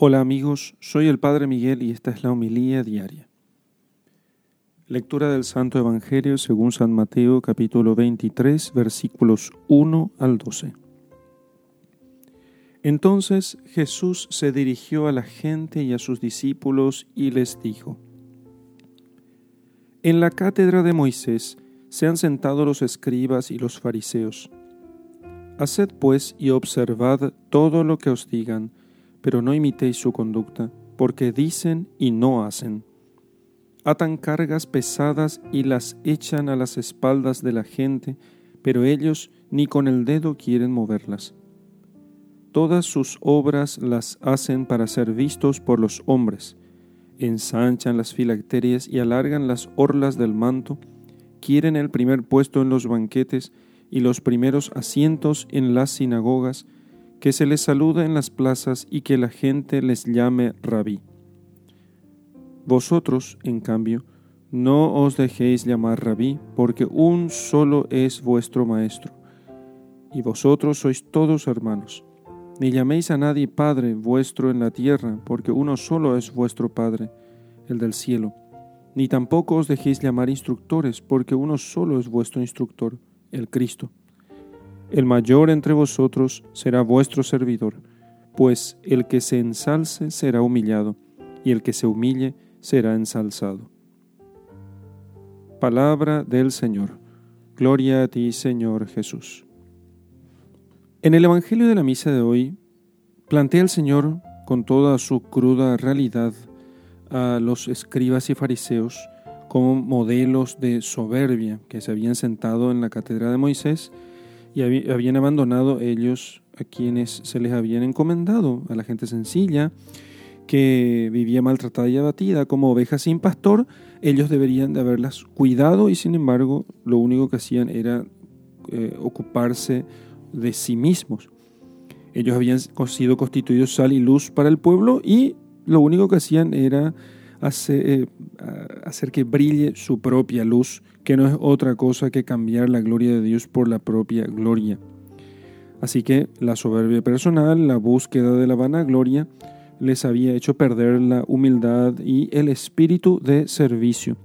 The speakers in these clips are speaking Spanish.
Hola amigos, soy el Padre Miguel y esta es la homilía diaria. Lectura del Santo Evangelio según San Mateo capítulo 23 versículos 1 al 12. Entonces Jesús se dirigió a la gente y a sus discípulos y les dijo, En la cátedra de Moisés se han sentado los escribas y los fariseos. Haced pues y observad todo lo que os digan, pero no imitéis su conducta, porque dicen y no hacen. Atan cargas pesadas y las echan a las espaldas de la gente, pero ellos ni con el dedo quieren moverlas. Todas sus obras las hacen para ser vistos por los hombres. Ensanchan las filacterias y alargan las orlas del manto, quieren el primer puesto en los banquetes y los primeros asientos en las sinagogas, que se les saluda en las plazas y que la gente les llame rabí. Vosotros, en cambio, no os dejéis llamar rabí, porque un solo es vuestro maestro, y vosotros sois todos hermanos. Ni llaméis a nadie Padre vuestro en la tierra, porque uno solo es vuestro Padre, el del cielo. Ni tampoco os dejéis llamar instructores, porque uno solo es vuestro instructor, el Cristo. El mayor entre vosotros será vuestro servidor, pues el que se ensalce será humillado, y el que se humille será ensalzado. Palabra del Señor. Gloria a ti, Señor Jesús. En el Evangelio de la Misa de hoy, plantea el Señor con toda su cruda realidad a los escribas y fariseos como modelos de soberbia que se habían sentado en la cátedra de Moisés y habían abandonado ellos a quienes se les habían encomendado, a la gente sencilla que vivía maltratada y abatida como ovejas sin pastor, ellos deberían de haberlas cuidado y sin embargo lo único que hacían era eh, ocuparse de sí mismos. Ellos habían sido constituidos sal y luz para el pueblo y lo único que hacían era hacer, eh, hacer que brille su propia luz que no es otra cosa que cambiar la gloria de Dios por la propia gloria. Así que la soberbia personal, la búsqueda de la vanagloria, les había hecho perder la humildad y el espíritu de servicio.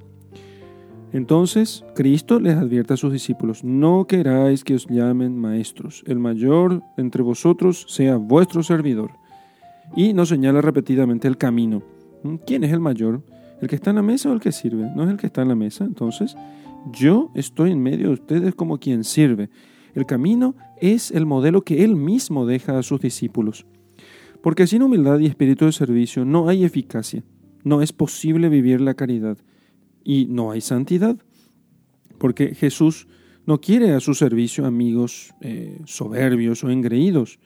Entonces Cristo les advierte a sus discípulos, no queráis que os llamen maestros, el mayor entre vosotros sea vuestro servidor. Y nos señala repetidamente el camino. ¿Quién es el mayor? ¿El que está en la mesa o el que sirve? No es el que está en la mesa. Entonces, yo estoy en medio de ustedes como quien sirve. El camino es el modelo que Él mismo deja a sus discípulos. Porque sin humildad y espíritu de servicio no hay eficacia, no es posible vivir la caridad y no hay santidad. Porque Jesús no quiere a su servicio amigos eh, soberbios o engreídos.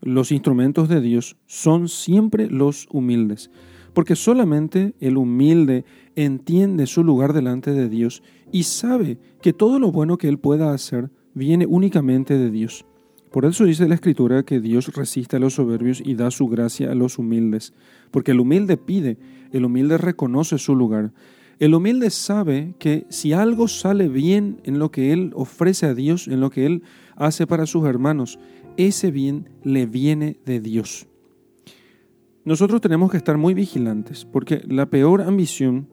Los instrumentos de Dios son siempre los humildes porque solamente el humilde entiende su lugar delante de Dios y sabe que todo lo bueno que él pueda hacer viene únicamente de Dios. Por eso dice la Escritura que Dios resiste a los soberbios y da su gracia a los humildes, porque el humilde pide, el humilde reconoce su lugar. El humilde sabe que si algo sale bien en lo que él ofrece a Dios, en lo que él hace para sus hermanos, ese bien le viene de Dios. Nosotros tenemos que estar muy vigilantes porque la peor ambición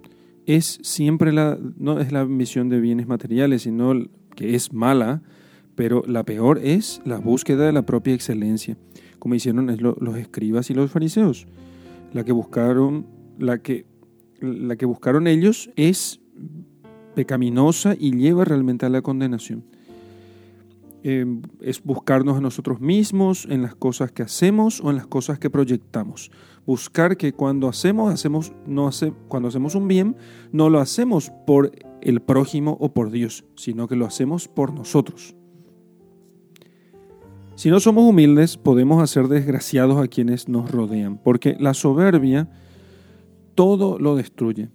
es siempre la, no es la ambición de bienes materiales, sino que es mala, pero la peor es la búsqueda de la propia excelencia, como hicieron los escribas y los fariseos. La que buscaron, la que, la que buscaron ellos es pecaminosa y lleva realmente a la condenación. Em, es buscarnos a nosotros mismos en las cosas que hacemos o en las cosas que proyectamos. Buscar que cuando hacemos, hacemos, no hace, cuando hacemos un bien, no lo hacemos por el prójimo o por Dios, sino que lo hacemos por nosotros. Si no somos humildes, podemos hacer desgraciados a quienes nos rodean, porque la soberbia todo lo destruye.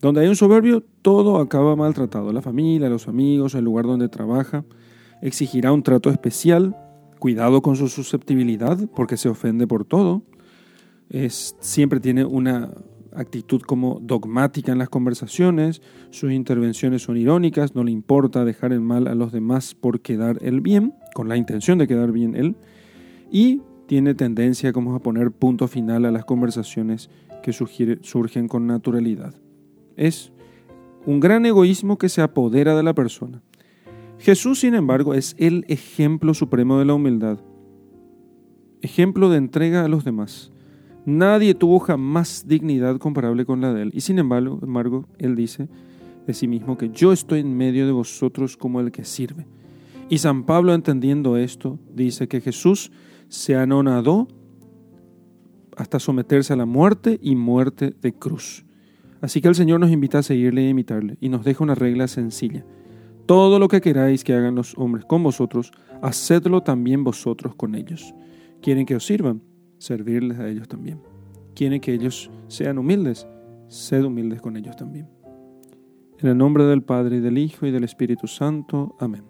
Donde hay un soberbio, todo acaba maltratado. La familia, los amigos, el lugar donde trabaja exigirá un trato especial, cuidado con su susceptibilidad porque se ofende por todo, siempre tiene una actitud como dogmática en las conversaciones, sus intervenciones son irónicas, no le importa dejar en mal a los demás por quedar el bien, con la intención de quedar bien él, y tiene tendencia como a poner punto final a las conversaciones que surgen con naturalidad. Es un gran egoísmo que se apodera de la persona. Jesús, sin embargo, es el ejemplo supremo de la humildad, ejemplo de entrega a los demás. Nadie tuvo jamás dignidad comparable con la de él. Y sin embargo, embargo, él dice de sí mismo que yo estoy en medio de vosotros como el que sirve. Y San Pablo, entendiendo esto, dice que Jesús se anonadó hasta someterse a la muerte y muerte de cruz. Así que el Señor nos invita a seguirle e imitarle y nos deja una regla sencilla. Todo lo que queráis que hagan los hombres con vosotros, hacedlo también vosotros con ellos. ¿Quieren que os sirvan? Servirles a ellos también. ¿Quieren que ellos sean humildes? Sed humildes con ellos también. En el nombre del Padre, y del Hijo, y del Espíritu Santo. Amén.